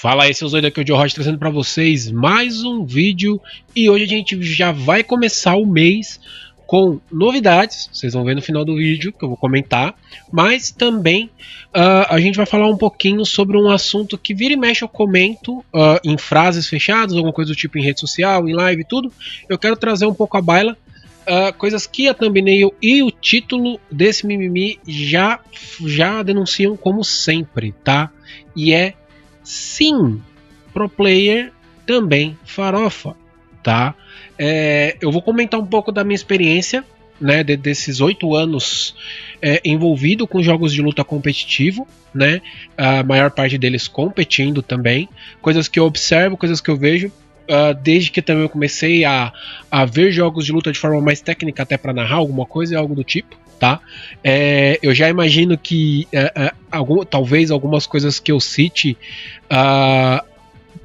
Fala aí, seus doidos, aqui é o Joe Rocha trazendo para vocês mais um vídeo e hoje a gente já vai começar o mês com novidades, vocês vão ver no final do vídeo que eu vou comentar, mas também uh, a gente vai falar um pouquinho sobre um assunto que vira e mexe eu comento uh, em frases fechadas, alguma coisa do tipo em rede social, em live, tudo. Eu quero trazer um pouco a baila, uh, coisas que a thumbnail e o título desse mimimi já, já denunciam como sempre, tá? E é Sim, pro player também farofa, tá? É, eu vou comentar um pouco da minha experiência, né, de, desses oito anos é, envolvido com jogos de luta competitivo, né? A maior parte deles competindo também, coisas que eu observo, coisas que eu vejo. Uh, desde que também eu comecei a, a ver jogos de luta de forma mais técnica, até para narrar alguma coisa, algo do tipo tá? É, eu já imagino que é, é, algum, talvez algumas coisas que eu cite, uh,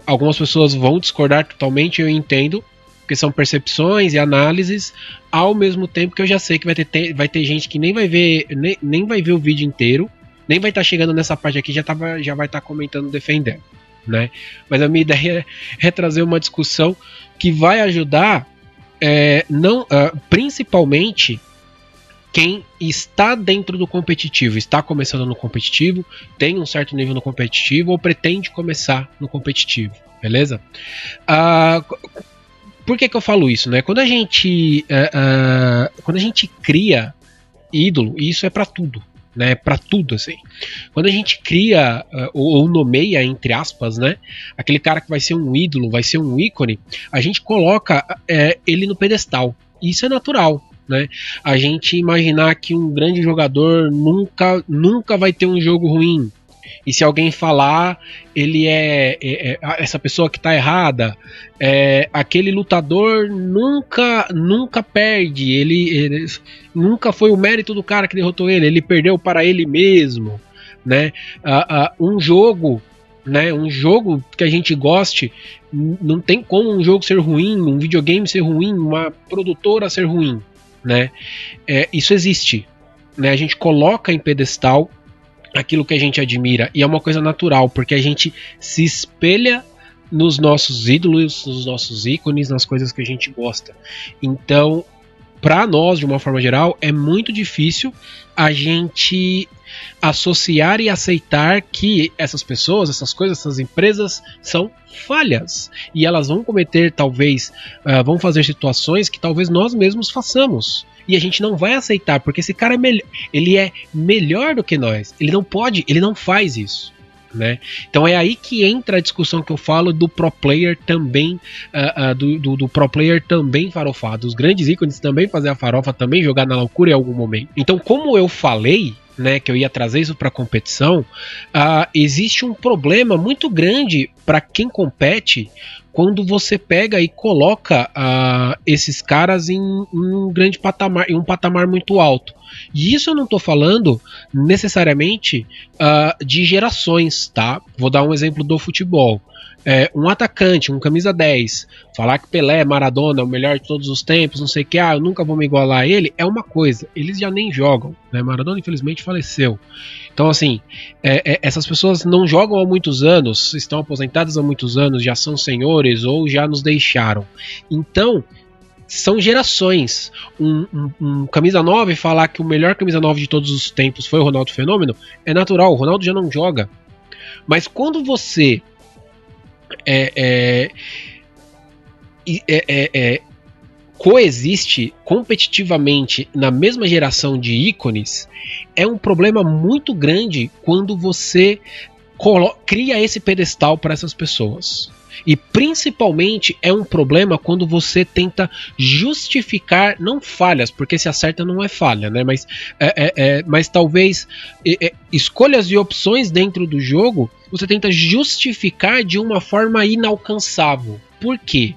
algumas pessoas vão discordar totalmente, eu entendo, porque são percepções e análises, ao mesmo tempo que eu já sei que vai ter, vai ter gente que nem vai ver, nem, nem vai ver o vídeo inteiro, nem vai estar tá chegando nessa parte aqui, já, tava, já vai estar tá comentando, defendendo, né? Mas a minha ideia é, trazer uma discussão que vai ajudar, é, não, uh, principalmente quem está dentro do competitivo, está começando no competitivo, tem um certo nível no competitivo ou pretende começar no competitivo, beleza? Uh, por que, que eu falo isso, né? Quando a gente, uh, quando a gente cria ídolo, e isso é para tudo, né? Para tudo assim. Quando a gente cria uh, ou, nomeia entre aspas, né? Aquele cara que vai ser um ídolo, vai ser um ícone, a gente coloca uh, ele no pedestal. Isso é natural né? A gente imaginar que um grande jogador nunca, nunca vai ter um jogo ruim. E se alguém falar, ele é, é, é essa pessoa que está errada. É, aquele lutador nunca nunca perde. Ele, ele, nunca foi o mérito do cara que derrotou ele. Ele perdeu para ele mesmo, né? Um jogo né? Um jogo que a gente goste, não tem como um jogo ser ruim, um videogame ser ruim, uma produtora ser ruim né? É, isso existe, né? A gente coloca em pedestal aquilo que a gente admira e é uma coisa natural porque a gente se espelha nos nossos ídolos, nos nossos ícones, nas coisas que a gente gosta. Então, para nós, de uma forma geral, é muito difícil a gente associar e aceitar que essas pessoas, essas coisas, essas empresas são falhas e elas vão cometer, talvez, uh, vão fazer situações que talvez nós mesmos façamos. E a gente não vai aceitar, porque esse cara é melhor, ele é melhor do que nós. Ele não pode, ele não faz isso. Né? Então é aí que entra a discussão que eu falo do pro player também, uh, uh, do, do, do, pro player também farofado, os grandes ícones também fazer a farofa, também jogar na loucura em algum momento. Então, como eu falei, né, que eu ia trazer isso para competição, uh, existe um problema muito grande para quem compete quando você pega e coloca uh, esses caras em, em, um grande patamar, em um patamar muito alto. E isso eu não estou falando necessariamente uh, de gerações, tá? Vou dar um exemplo do futebol é, um atacante, um camisa 10, falar que Pelé, Maradona o melhor de todos os tempos, não sei o que, ah, eu nunca vou me igualar a ele, é uma coisa. Eles já nem jogam, né? Maradona infelizmente faleceu. Então, assim, é, é, essas pessoas não jogam há muitos anos, estão aposentadas há muitos anos, já são senhores ou já nos deixaram. Então, são gerações. Um, um, um, camisa 9 falar que o melhor camisa 9 de todos os tempos foi o Ronaldo Fenômeno é natural, o Ronaldo já não joga. Mas quando você é, é, é, é, é, coexiste competitivamente na mesma geração de ícones, é um problema muito grande quando você cria esse pedestal para essas pessoas. E principalmente é um problema quando você tenta justificar, não falhas, porque se acerta não é falha, né? Mas, é, é, é mas talvez é, é, escolhas e opções dentro do jogo você tenta justificar de uma forma inalcançável. Por quê?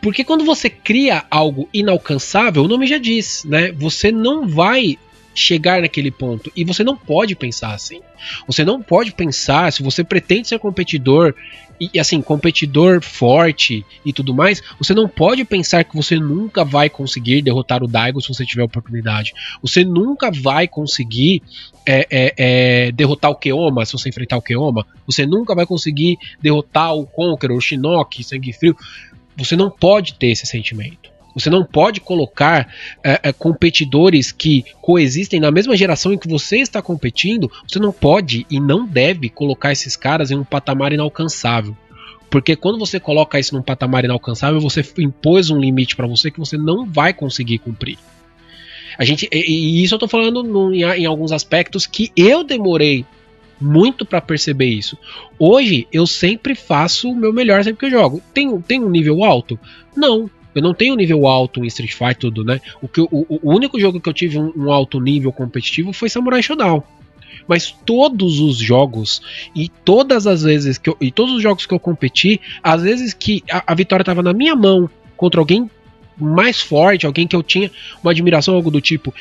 Porque quando você cria algo inalcançável, o nome já diz, né? Você não vai chegar naquele ponto. E você não pode pensar assim. Você não pode pensar, se você pretende ser competidor, e assim, competidor forte e tudo mais, você não pode pensar que você nunca vai conseguir derrotar o Daigo se você tiver oportunidade. Você nunca vai conseguir é, é, é, derrotar o Keoma se você enfrentar o Keoma. Você nunca vai conseguir derrotar o Conqueror, o Shinnok, Sangue Frio. Você não pode ter esse sentimento. Você não pode colocar é, é, competidores que coexistem na mesma geração em que você está competindo. Você não pode e não deve colocar esses caras em um patamar inalcançável. Porque quando você coloca isso num patamar inalcançável, você impôs um limite para você que você não vai conseguir cumprir. A gente, e, e isso eu tô falando no, em, em alguns aspectos que eu demorei muito para perceber isso. Hoje eu sempre faço o meu melhor sempre que eu jogo. Tem, tem um nível alto? Não. Eu não tenho nível alto em Street Fighter, tudo, né? O, que, o, o único jogo que eu tive um, um alto nível competitivo foi Samurai Shodown. Mas todos os jogos e todas as vezes que eu, e todos os jogos que eu competi, às vezes que a, a vitória estava na minha mão contra alguém mais forte, alguém que eu tinha uma admiração, algo do tipo,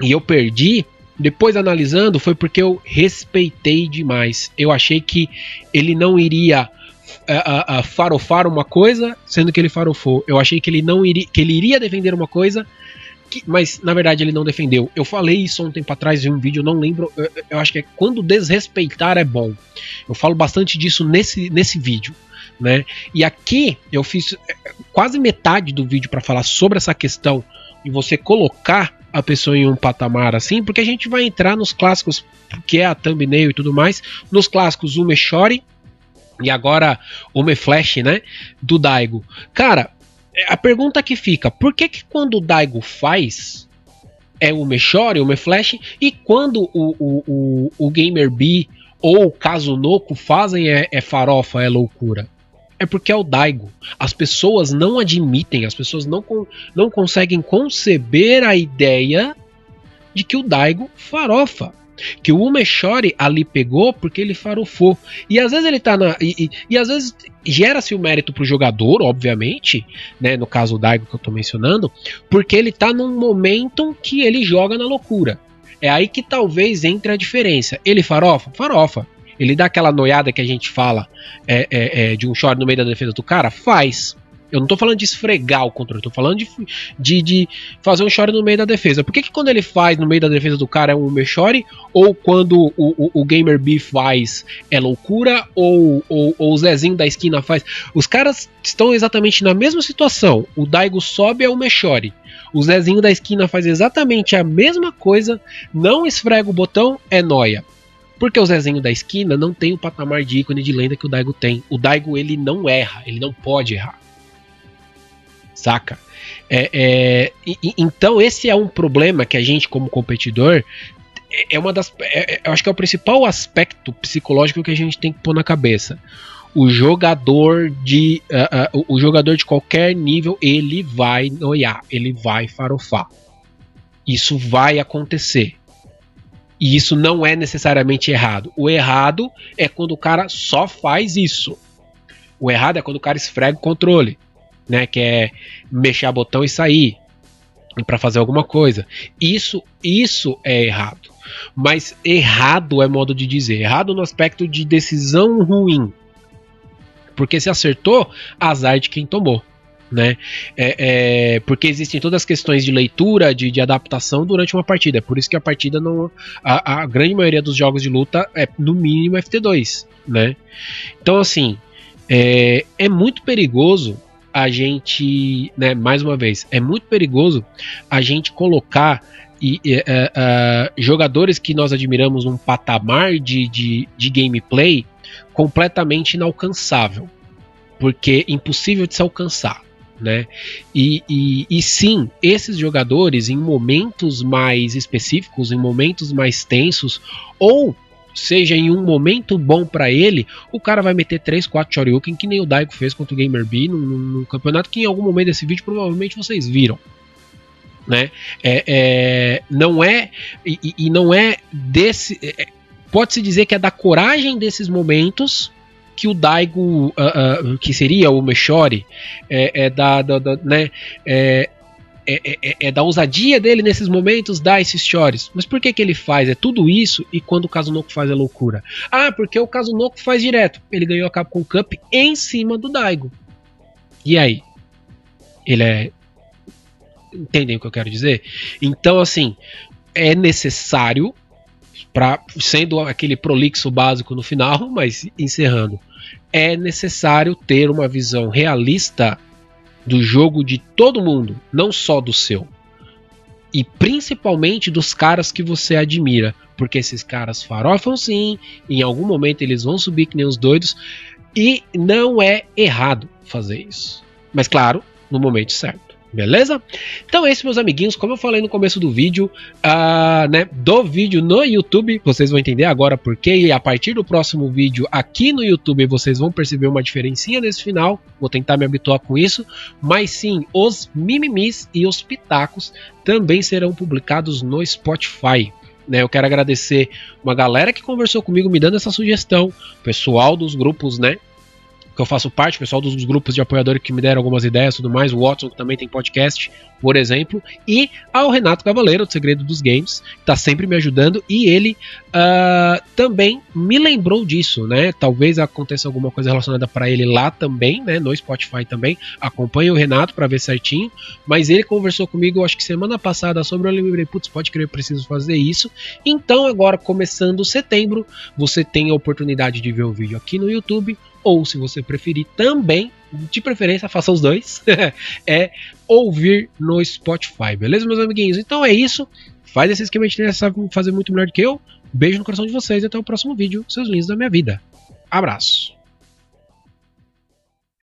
e eu perdi, depois analisando, foi porque eu respeitei demais. Eu achei que ele não iria a, a, farofar uma coisa, sendo que ele farofou. Eu achei que ele não iria, que ele iria defender uma coisa, que, mas na verdade ele não defendeu. Eu falei isso um tempo atrás em um vídeo, não lembro. Eu, eu, acho que é quando desrespeitar é bom. Eu falo bastante disso nesse, nesse vídeo. Né? E aqui eu fiz é, quase metade do vídeo para falar sobre essa questão de você colocar a pessoa em um patamar assim, porque a gente vai entrar nos clássicos, que é a thumbnail e tudo mais, nos clássicos Ume Shori e agora o Flash, né? Do Daigo. Cara, a pergunta que fica: por que, que quando o Daigo faz é o Mechore, o Flash, e quando o, o, o, o Gamer B ou o Kazunoko fazem é, é farofa, é loucura? É porque é o Daigo. As pessoas não admitem, as pessoas não, não conseguem conceber a ideia de que o Daigo farofa que o Umeshori ali pegou porque ele farofou. E às vezes ele tá na. E, e, e às vezes gera-se o mérito pro jogador, obviamente, né? No caso do Daigo que eu tô mencionando, porque ele tá num momento que ele joga na loucura. É aí que talvez entre a diferença. Ele farofa? Farofa. Ele dá aquela noiada que a gente fala é, é, é, de um short no meio da defesa do cara? Faz. Eu não tô falando de esfregar o controle, tô falando de, de, de fazer um chore no meio da defesa. Por que, que quando ele faz no meio da defesa do cara é um chore, ou quando o, o, o Gamer B faz é loucura, ou, ou, ou, o Zezinho da esquina faz. Os caras estão exatamente na mesma situação. O Daigo sobe é o Mechore. O Zezinho da esquina faz exatamente a mesma coisa, não esfrega o botão, é noia. Porque o Zezinho da esquina não tem o patamar de ícone de lenda que o Daigo tem. O Daigo ele não erra, ele não pode errar saca? É, é, e, então esse é um problema que a gente como competidor é, é uma das, é, é, eu acho que é o principal aspecto psicológico que a gente tem que pôr na cabeça. O jogador de uh, uh, o jogador de qualquer nível ele vai noiar, ele vai farofar. Isso vai acontecer. E isso não é necessariamente errado. O errado é quando o cara só faz isso. O errado é quando o cara esfrega o controle né? Que é mexer a botão e sair para fazer alguma coisa. Isso, isso é errado. Mas errado é modo de dizer. Errado no aspecto de decisão ruim. Porque se acertou, azar de quem tomou. Né? É, é, porque existem todas as questões de leitura, de, de, adaptação durante uma partida. É por isso que a partida não. A, a, grande maioria dos jogos de luta é no mínimo FT2. Né? Então, assim, é, é muito perigoso a gente, né, mais uma vez, é muito perigoso a gente colocar e, e, uh, uh, jogadores que nós admiramos num patamar de, de, de gameplay completamente inalcançável, porque impossível de se alcançar. Né? E, e, e, sim, esses jogadores em momentos mais específicos, em momentos mais tensos, ou seja em um momento bom para ele, o cara vai meter 3, 4 Shoryuken, que nem o Daigo fez contra o Gamer B no, campeonato, que em algum momento desse vídeo provavelmente vocês viram. Né? É, é não é e, e, não é desse é, é, pode se dizer que é da coragem desses momentos que o Daigo uh, uh, que seria o Meshori é, é da, da, da né é, é, é, é, é, da ousadia dele nesses momentos dar esses chores. Mas por que, que ele faz? É tudo isso e quando o Kazunoko faz é loucura. Ah, porque o Kazunoko faz direto. Ele ganhou a Capcom Cup em cima do Daigo. E aí? Ele é. Entendem o que eu quero dizer? Então, assim, é necessário, pra, sendo aquele prolixo básico no final, mas encerrando, é necessário ter uma visão realista do jogo de todo mundo, não só do seu. E principalmente dos caras que você admira. Porque esses caras farofam sim, em algum momento eles vão subir que nem os doidos. E não é errado fazer isso. Mas claro, no momento certo. Beleza? Então, esse, meus amiguinhos, como eu falei no começo do vídeo, uh, né, do vídeo no YouTube, vocês vão entender agora porque, e a partir do próximo vídeo aqui no YouTube, vocês vão perceber uma diferencinha nesse final. Vou tentar me habituar com isso. Mas sim, os mimimis e os pitacos também serão publicados no Spotify. Né, eu quero agradecer uma galera que conversou comigo me dando essa sugestão, pessoal dos grupos, né, que eu faço parte, pessoal dos grupos de apoiadores que me deram algumas ideias e tudo mais, o Watson que também tem podcast, por exemplo, e ao Renato Cavaleiro, do Segredo dos Games, que está sempre me ajudando, e ele uh, também me lembrou disso, né? Talvez aconteça alguma coisa relacionada para ele lá também, né? No Spotify também. Acompanhe o Renato para ver certinho, mas ele conversou comigo, acho que semana passada, sobre o lembrei, putz, pode crer, preciso fazer isso. Então, agora, começando setembro, você tem a oportunidade de ver o vídeo aqui no YouTube ou se você preferir também, de preferência, faça os dois, é ouvir no Spotify, beleza, meus amiguinhos? Então é isso. Faz esse esquema de trilha, sabe fazer muito melhor do que eu. Beijo no coração de vocês e até o próximo vídeo, seus lindos da minha vida. Abraço.